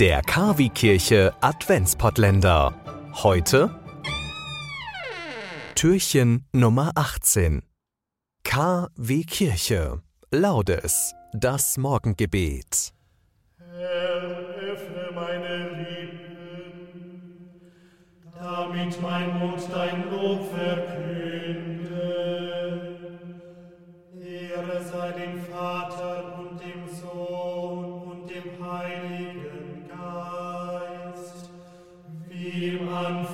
Der Kavi-Kirche Adventspottländer. Heute Türchen Nummer 18. KW Kirche. Laudes. Das Morgengebet. Herr, öffne meine Lippen, damit mein Mund dein Lob verkünde. Ehre sei dem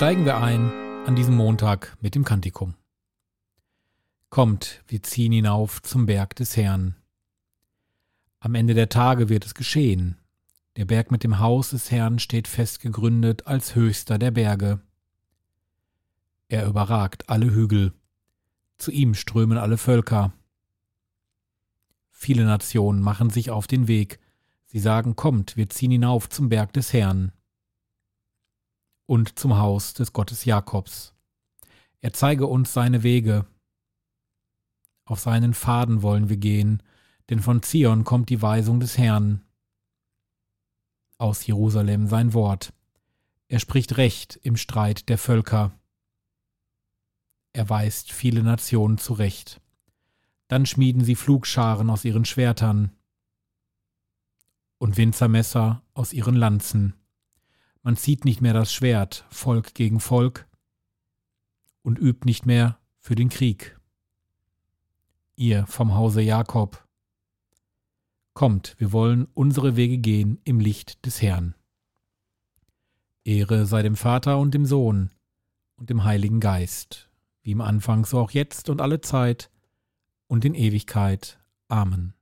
Steigen wir ein an diesem Montag mit dem Kantikum. Kommt, wir ziehen hinauf zum Berg des Herrn. Am Ende der Tage wird es geschehen. Der Berg mit dem Haus des Herrn steht fest gegründet als höchster der Berge. Er überragt alle Hügel. Zu ihm strömen alle Völker. Viele Nationen machen sich auf den Weg. Sie sagen, kommt, wir ziehen hinauf zum Berg des Herrn und zum Haus des Gottes Jakobs. Er zeige uns seine Wege. Auf seinen Pfaden wollen wir gehen, denn von Zion kommt die Weisung des Herrn. Aus Jerusalem sein Wort. Er spricht Recht im Streit der Völker. Er weist viele Nationen zurecht. Dann schmieden sie Flugscharen aus ihren Schwertern und Winzermesser aus ihren Lanzen. Man zieht nicht mehr das Schwert, Volk gegen Volk, und übt nicht mehr für den Krieg. Ihr vom Hause Jakob, kommt, wir wollen unsere Wege gehen im Licht des Herrn. Ehre sei dem Vater und dem Sohn und dem Heiligen Geist, wie im Anfang so auch jetzt und alle Zeit und in Ewigkeit. Amen.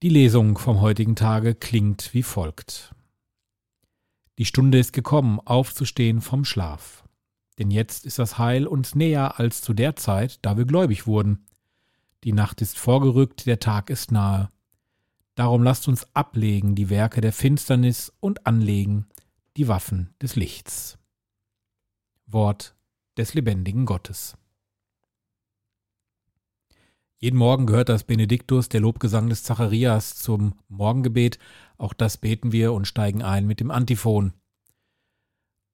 Die Lesung vom heutigen Tage klingt wie folgt. Die Stunde ist gekommen, aufzustehen vom Schlaf. Denn jetzt ist das Heil uns näher als zu der Zeit, da wir gläubig wurden. Die Nacht ist vorgerückt, der Tag ist nahe. Darum lasst uns ablegen die Werke der Finsternis und anlegen die Waffen des Lichts. Wort des lebendigen Gottes. Jeden Morgen gehört das Benediktus, der Lobgesang des Zacharias, zum Morgengebet. Auch das beten wir und steigen ein mit dem Antiphon.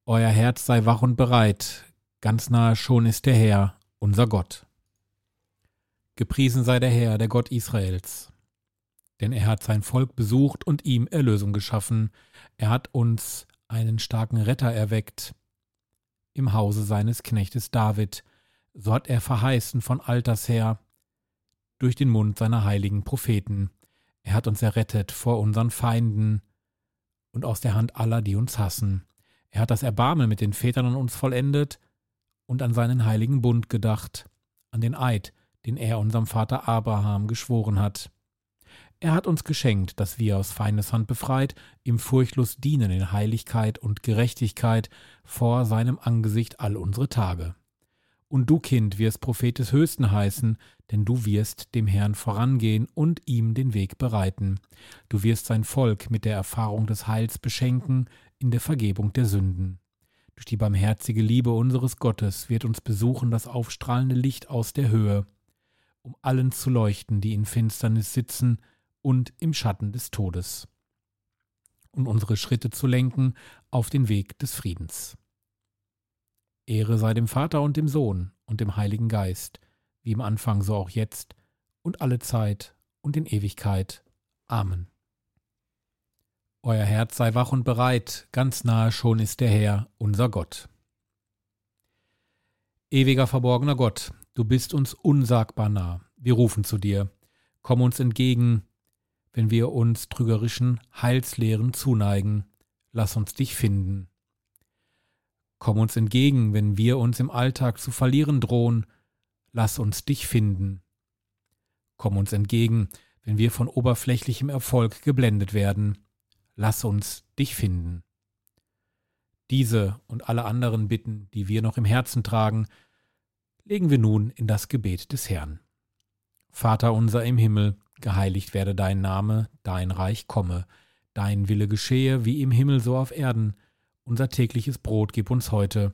Euer Herz sei wach und bereit, ganz nahe schon ist der Herr, unser Gott. Gepriesen sei der Herr, der Gott Israels. Denn er hat sein Volk besucht und ihm Erlösung geschaffen. Er hat uns einen starken Retter erweckt im Hause seines Knechtes David. So hat er verheißen von alters her, durch den Mund seiner heiligen Propheten. Er hat uns errettet vor unseren Feinden und aus der Hand aller, die uns hassen. Er hat das Erbarmen mit den Vätern an uns vollendet und an seinen heiligen Bund gedacht, an den Eid, den er unserem Vater Abraham geschworen hat. Er hat uns geschenkt, dass wir aus Feindeshand befreit, ihm furchtlos dienen in Heiligkeit und Gerechtigkeit vor seinem Angesicht all unsere Tage. Und du, Kind, wirst Prophet des Höchsten heißen, denn du wirst dem Herrn vorangehen und ihm den Weg bereiten. Du wirst sein Volk mit der Erfahrung des Heils beschenken in der Vergebung der Sünden. Durch die barmherzige Liebe unseres Gottes wird uns besuchen das aufstrahlende Licht aus der Höhe, um allen zu leuchten, die in Finsternis sitzen und im Schatten des Todes, und unsere Schritte zu lenken auf den Weg des Friedens. Ehre sei dem Vater und dem Sohn und dem Heiligen Geist, wie im Anfang so auch jetzt und alle Zeit und in Ewigkeit. Amen. Euer Herz sei wach und bereit, ganz nahe schon ist der Herr, unser Gott. Ewiger verborgener Gott, du bist uns unsagbar nah. Wir rufen zu dir. Komm uns entgegen, wenn wir uns trügerischen Heilslehren zuneigen. Lass uns dich finden. Komm uns entgegen, wenn wir uns im Alltag zu verlieren drohen. Lass uns dich finden. Komm uns entgegen, wenn wir von oberflächlichem Erfolg geblendet werden lass uns dich finden. Diese und alle anderen Bitten, die wir noch im Herzen tragen, legen wir nun in das Gebet des Herrn. Vater unser im Himmel, geheiligt werde dein Name, dein Reich komme, dein Wille geschehe, wie im Himmel so auf Erden. Unser tägliches Brot gib uns heute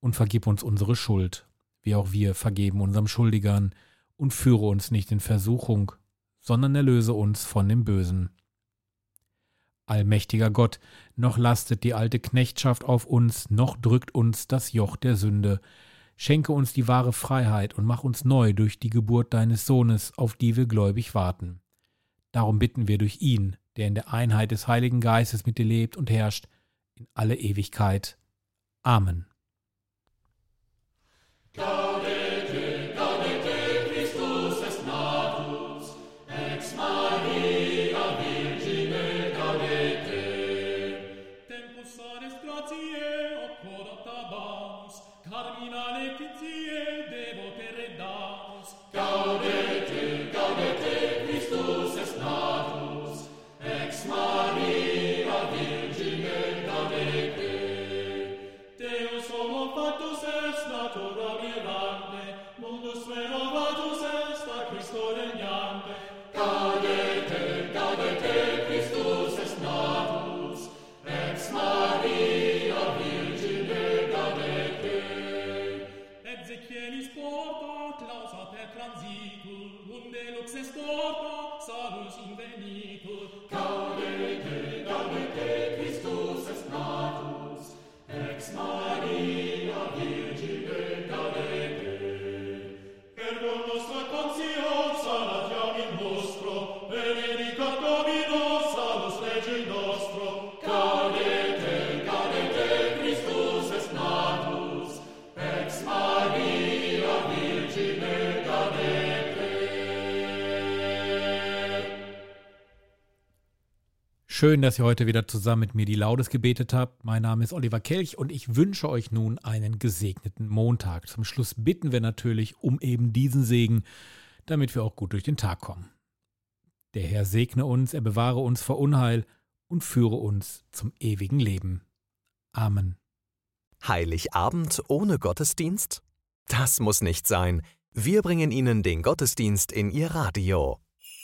und vergib uns unsere Schuld, wie auch wir vergeben unserem Schuldigern, und führe uns nicht in Versuchung, sondern erlöse uns von dem Bösen. Allmächtiger Gott, noch lastet die alte Knechtschaft auf uns, noch drückt uns das Joch der Sünde. Schenke uns die wahre Freiheit und mach uns neu durch die Geburt deines Sohnes, auf die wir gläubig warten. Darum bitten wir durch ihn, der in der Einheit des Heiligen Geistes mit dir lebt und herrscht, in alle Ewigkeit. Amen. 心在你。Schön, dass ihr heute wieder zusammen mit mir die Laudes gebetet habt. Mein Name ist Oliver Kelch und ich wünsche euch nun einen gesegneten Montag. Zum Schluss bitten wir natürlich um eben diesen Segen, damit wir auch gut durch den Tag kommen. Der Herr segne uns, er bewahre uns vor Unheil und führe uns zum ewigen Leben. Amen. Heiligabend ohne Gottesdienst? Das muss nicht sein. Wir bringen Ihnen den Gottesdienst in Ihr Radio.